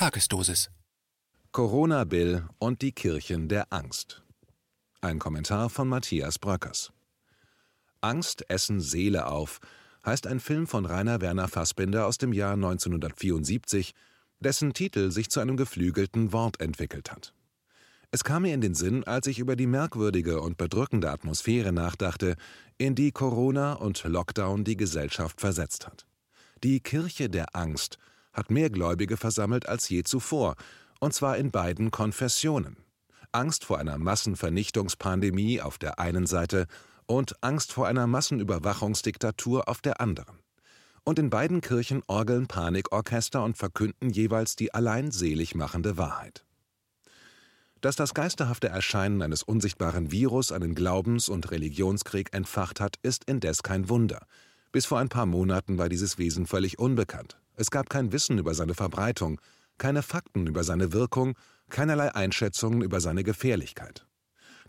Tagesdosis. Corona Bill und die Kirchen der Angst. Ein Kommentar von Matthias Bröckers. Angst essen Seele auf heißt ein Film von Rainer Werner Fassbinder aus dem Jahr 1974, dessen Titel sich zu einem geflügelten Wort entwickelt hat. Es kam mir in den Sinn, als ich über die merkwürdige und bedrückende Atmosphäre nachdachte, in die Corona und Lockdown die Gesellschaft versetzt hat. Die Kirche der Angst hat mehr Gläubige versammelt als je zuvor, und zwar in beiden Konfessionen. Angst vor einer Massenvernichtungspandemie auf der einen Seite und Angst vor einer Massenüberwachungsdiktatur auf der anderen. Und in beiden Kirchen orgeln Panikorchester und verkünden jeweils die allein selig machende Wahrheit. Dass das geisterhafte Erscheinen eines unsichtbaren Virus einen Glaubens- und Religionskrieg entfacht hat, ist indes kein Wunder. Bis vor ein paar Monaten war dieses Wesen völlig unbekannt. Es gab kein Wissen über seine Verbreitung, keine Fakten über seine Wirkung, keinerlei Einschätzungen über seine Gefährlichkeit.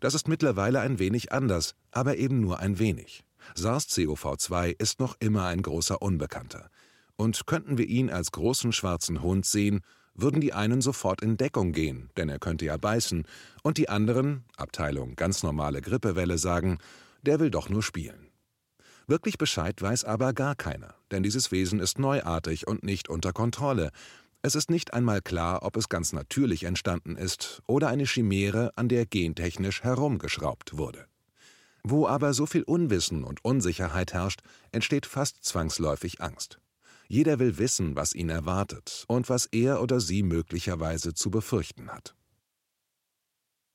Das ist mittlerweile ein wenig anders, aber eben nur ein wenig. SARS-CoV-2 ist noch immer ein großer Unbekannter. Und könnten wir ihn als großen schwarzen Hund sehen, würden die einen sofort in Deckung gehen, denn er könnte ja beißen, und die anderen, Abteilung ganz normale Grippewelle, sagen, der will doch nur spielen. Wirklich Bescheid weiß aber gar keiner, denn dieses Wesen ist neuartig und nicht unter Kontrolle, es ist nicht einmal klar, ob es ganz natürlich entstanden ist oder eine Chimäre, an der gentechnisch herumgeschraubt wurde. Wo aber so viel Unwissen und Unsicherheit herrscht, entsteht fast zwangsläufig Angst. Jeder will wissen, was ihn erwartet und was er oder sie möglicherweise zu befürchten hat.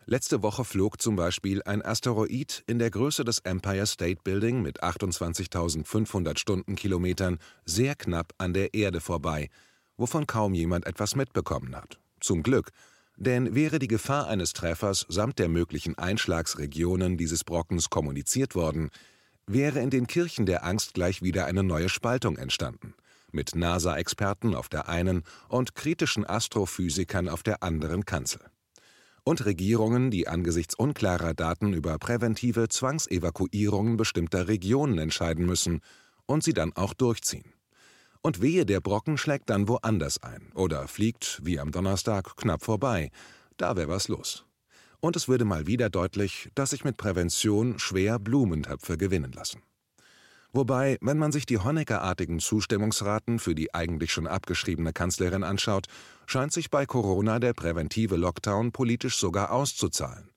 Letzte Woche flog zum Beispiel ein Asteroid in der Größe des Empire State Building mit 28.500 Stundenkilometern sehr knapp an der Erde vorbei, wovon kaum jemand etwas mitbekommen hat. Zum Glück, denn wäre die Gefahr eines Treffers samt der möglichen Einschlagsregionen dieses Brockens kommuniziert worden, wäre in den Kirchen der Angst gleich wieder eine neue Spaltung entstanden, mit NASA-Experten auf der einen und kritischen Astrophysikern auf der anderen Kanzel. Und Regierungen, die angesichts unklarer Daten über präventive Zwangsevakuierungen bestimmter Regionen entscheiden müssen und sie dann auch durchziehen. Und wehe, der Brocken schlägt dann woanders ein oder fliegt, wie am Donnerstag, knapp vorbei. Da wäre was los. Und es würde mal wieder deutlich, dass sich mit Prävention schwer Blumentöpfe gewinnen lassen. Wobei, wenn man sich die Honecker-artigen Zustimmungsraten für die eigentlich schon abgeschriebene Kanzlerin anschaut, scheint sich bei Corona der präventive Lockdown politisch sogar auszuzahlen,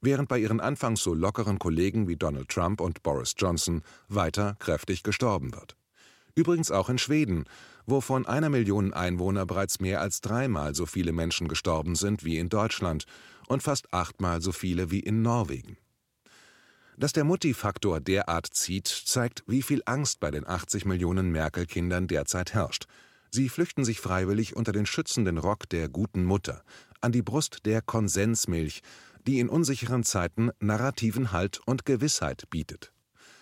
während bei ihren anfangs so lockeren Kollegen wie Donald Trump und Boris Johnson weiter kräftig gestorben wird. Übrigens auch in Schweden, wo von einer Million Einwohner bereits mehr als dreimal so viele Menschen gestorben sind wie in Deutschland und fast achtmal so viele wie in Norwegen. Dass der Mutti-Faktor derart zieht, zeigt, wie viel Angst bei den 80 Millionen Merkel-Kindern derzeit herrscht. Sie flüchten sich freiwillig unter den schützenden Rock der guten Mutter, an die Brust der Konsensmilch, die in unsicheren Zeiten narrativen Halt und Gewissheit bietet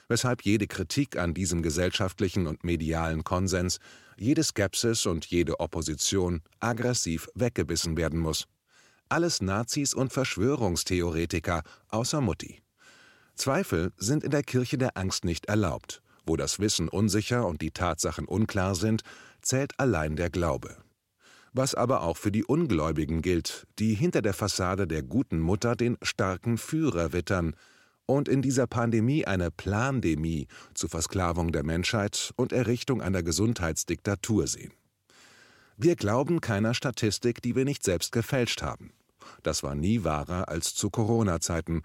weshalb jede Kritik an diesem gesellschaftlichen und medialen Konsens, jede Skepsis und jede Opposition aggressiv weggebissen werden muss. Alles Nazis und Verschwörungstheoretiker außer Mutti. Zweifel sind in der Kirche der Angst nicht erlaubt. Wo das Wissen unsicher und die Tatsachen unklar sind, zählt allein der Glaube. Was aber auch für die Ungläubigen gilt, die hinter der Fassade der guten Mutter den starken Führer wittern, und in dieser Pandemie eine Plandemie zur Versklavung der Menschheit und Errichtung einer Gesundheitsdiktatur sehen. Wir glauben keiner Statistik, die wir nicht selbst gefälscht haben. Das war nie wahrer als zu Corona-Zeiten.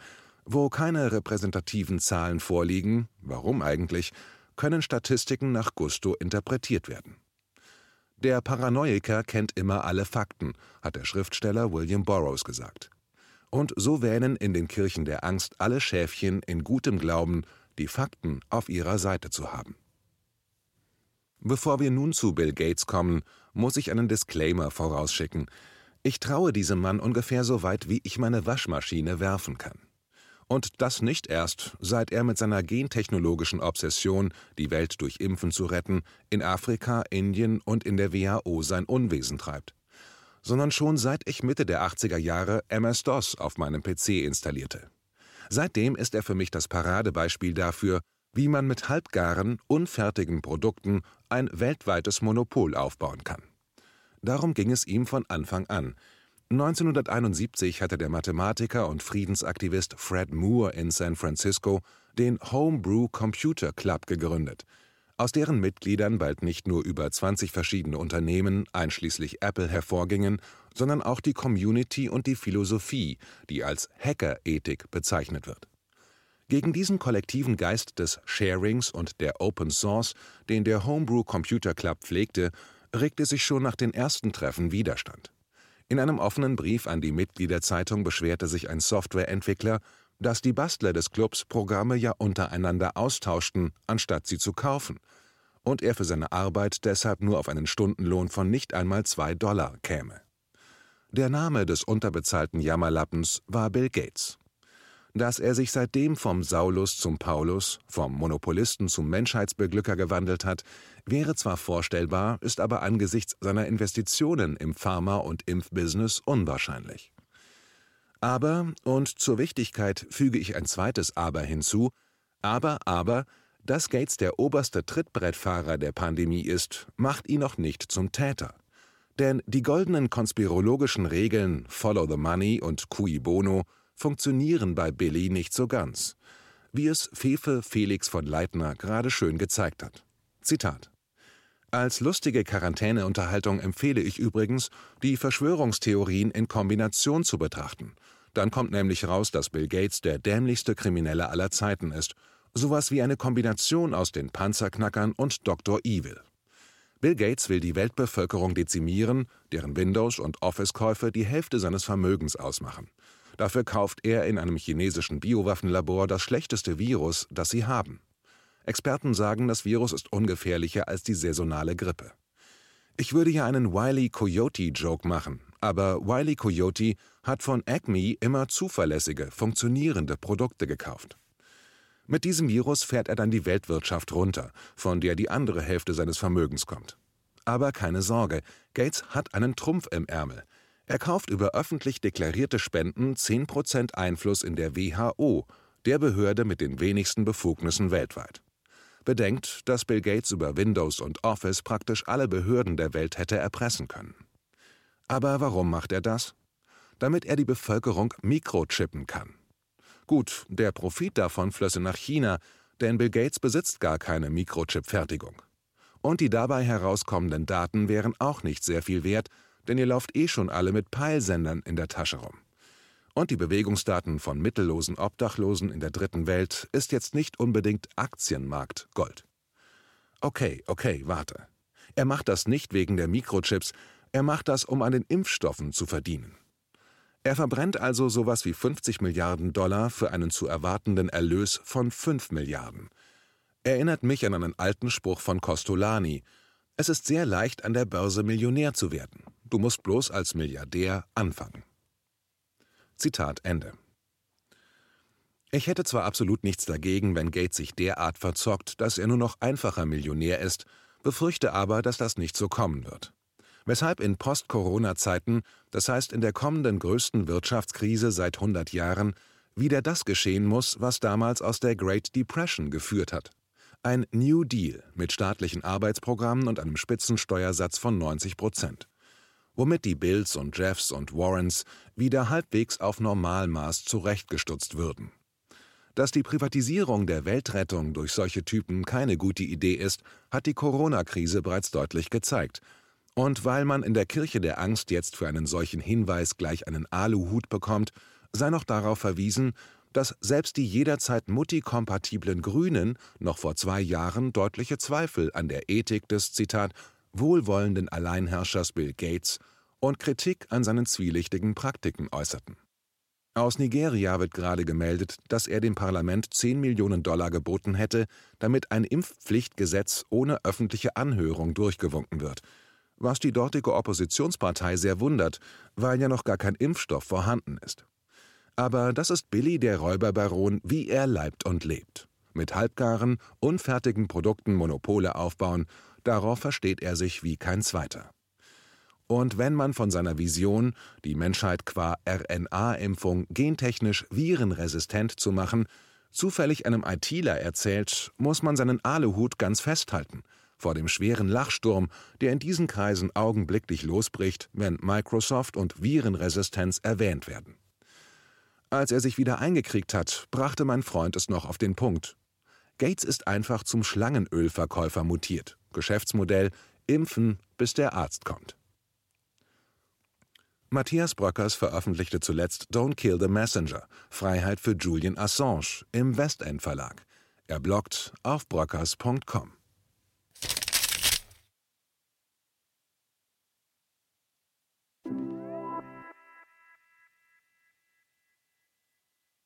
Wo keine repräsentativen Zahlen vorliegen, warum eigentlich, können Statistiken nach Gusto interpretiert werden. Der Paranoiker kennt immer alle Fakten, hat der Schriftsteller William Burroughs gesagt. Und so wähnen in den Kirchen der Angst alle Schäfchen in gutem Glauben, die Fakten auf ihrer Seite zu haben. Bevor wir nun zu Bill Gates kommen, muss ich einen Disclaimer vorausschicken. Ich traue diesem Mann ungefähr so weit, wie ich meine Waschmaschine werfen kann. Und das nicht erst, seit er mit seiner gentechnologischen Obsession, die Welt durch Impfen zu retten, in Afrika, Indien und in der WHO sein Unwesen treibt sondern schon seit ich Mitte der 80er Jahre MS-DOS auf meinem PC installierte. Seitdem ist er für mich das Paradebeispiel dafür, wie man mit halbgaren, unfertigen Produkten ein weltweites Monopol aufbauen kann. Darum ging es ihm von Anfang an. 1971 hatte der Mathematiker und Friedensaktivist Fred Moore in San Francisco den Homebrew Computer Club gegründet, aus deren Mitgliedern bald nicht nur über 20 verschiedene Unternehmen, einschließlich Apple, hervorgingen, sondern auch die Community und die Philosophie, die als Hackerethik bezeichnet wird. Gegen diesen kollektiven Geist des Sharings und der Open Source, den der Homebrew Computer Club pflegte, regte sich schon nach den ersten Treffen Widerstand. In einem offenen Brief an die Mitgliederzeitung beschwerte sich ein Softwareentwickler, dass die Bastler des Clubs Programme ja untereinander austauschten, anstatt sie zu kaufen, und er für seine Arbeit deshalb nur auf einen Stundenlohn von nicht einmal zwei Dollar käme. Der Name des unterbezahlten Jammerlappens war Bill Gates. Dass er sich seitdem vom Saulus zum Paulus, vom Monopolisten zum Menschheitsbeglücker gewandelt hat, wäre zwar vorstellbar, ist aber angesichts seiner Investitionen im Pharma- und Impfbusiness unwahrscheinlich. Aber, und zur Wichtigkeit füge ich ein zweites Aber hinzu, aber, aber, dass Gates der oberste Trittbrettfahrer der Pandemie ist, macht ihn noch nicht zum Täter. Denn die goldenen konspirologischen Regeln Follow the Money und Cui Bono funktionieren bei Billy nicht so ganz, wie es Fefe Felix von Leitner gerade schön gezeigt hat. Zitat als lustige Quarantäneunterhaltung empfehle ich übrigens, die Verschwörungstheorien in Kombination zu betrachten. Dann kommt nämlich raus, dass Bill Gates der dämlichste Kriminelle aller Zeiten ist. Sowas wie eine Kombination aus den Panzerknackern und Dr. Evil. Bill Gates will die Weltbevölkerung dezimieren, deren Windows- und Office-Käufe die Hälfte seines Vermögens ausmachen. Dafür kauft er in einem chinesischen Biowaffenlabor das schlechteste Virus, das sie haben. Experten sagen, das Virus ist ungefährlicher als die saisonale Grippe. Ich würde ja einen Wiley Coyote-Joke machen, aber Wiley Coyote hat von Acme immer zuverlässige, funktionierende Produkte gekauft. Mit diesem Virus fährt er dann die Weltwirtschaft runter, von der die andere Hälfte seines Vermögens kommt. Aber keine Sorge, Gates hat einen Trumpf im Ärmel. Er kauft über öffentlich deklarierte Spenden 10% Einfluss in der WHO, der Behörde mit den wenigsten Befugnissen weltweit. Bedenkt, dass Bill Gates über Windows und Office praktisch alle Behörden der Welt hätte erpressen können. Aber warum macht er das? Damit er die Bevölkerung mikrochippen kann. Gut, der Profit davon flösse nach China, denn Bill Gates besitzt gar keine Mikrochip-Fertigung. Und die dabei herauskommenden Daten wären auch nicht sehr viel wert, denn ihr lauft eh schon alle mit Peilsendern in der Tasche rum. Und die Bewegungsdaten von mittellosen Obdachlosen in der dritten Welt ist jetzt nicht unbedingt Aktienmarkt Gold. Okay, okay, warte. Er macht das nicht wegen der Mikrochips, er macht das, um an den Impfstoffen zu verdienen. Er verbrennt also sowas wie 50 Milliarden Dollar für einen zu erwartenden Erlös von 5 Milliarden. Erinnert mich an einen alten Spruch von Costolani. Es ist sehr leicht, an der Börse Millionär zu werden. Du musst bloß als Milliardär anfangen. Zitat Ende. Ich hätte zwar absolut nichts dagegen, wenn Gates sich derart verzockt, dass er nur noch einfacher Millionär ist, befürchte aber, dass das nicht so kommen wird. Weshalb in Post-Corona-Zeiten, das heißt in der kommenden größten Wirtschaftskrise seit 100 Jahren, wieder das geschehen muss, was damals aus der Great Depression geführt hat. Ein New Deal mit staatlichen Arbeitsprogrammen und einem Spitzensteuersatz von 90 Prozent womit die Bills und Jeffs und Warrens wieder halbwegs auf Normalmaß zurechtgestutzt würden. Dass die Privatisierung der Weltrettung durch solche Typen keine gute Idee ist, hat die Corona-Krise bereits deutlich gezeigt. Und weil man in der Kirche der Angst jetzt für einen solchen Hinweis gleich einen Aluhut bekommt, sei noch darauf verwiesen, dass selbst die jederzeit mutti-kompatiblen Grünen noch vor zwei Jahren deutliche Zweifel an der Ethik des Zitat wohlwollenden Alleinherrschers Bill Gates und Kritik an seinen zwielichtigen Praktiken äußerten. Aus Nigeria wird gerade gemeldet, dass er dem Parlament 10 Millionen Dollar geboten hätte, damit ein Impfpflichtgesetz ohne öffentliche Anhörung durchgewunken wird, was die dortige Oppositionspartei sehr wundert, weil ja noch gar kein Impfstoff vorhanden ist. Aber das ist Billy der Räuberbaron, wie er leibt und lebt. Mit halbgaren, unfertigen Produkten Monopole aufbauen Darauf versteht er sich wie kein zweiter. Und wenn man von seiner Vision, die Menschheit qua RNA-Impfung gentechnisch virenresistent zu machen, zufällig einem ITler erzählt, muss man seinen Aluhut ganz festhalten. vor dem schweren Lachsturm, der in diesen Kreisen augenblicklich losbricht, wenn Microsoft und Virenresistenz erwähnt werden. Als er sich wieder eingekriegt hat, brachte mein Freund es noch auf den Punkt. Gates ist einfach zum Schlangenölverkäufer mutiert. Geschäftsmodell: Impfen, bis der Arzt kommt. Matthias Bröckers veröffentlichte zuletzt Don't Kill the Messenger – Freiheit für Julian Assange im Westend Verlag. Er bloggt auf bröckers.com.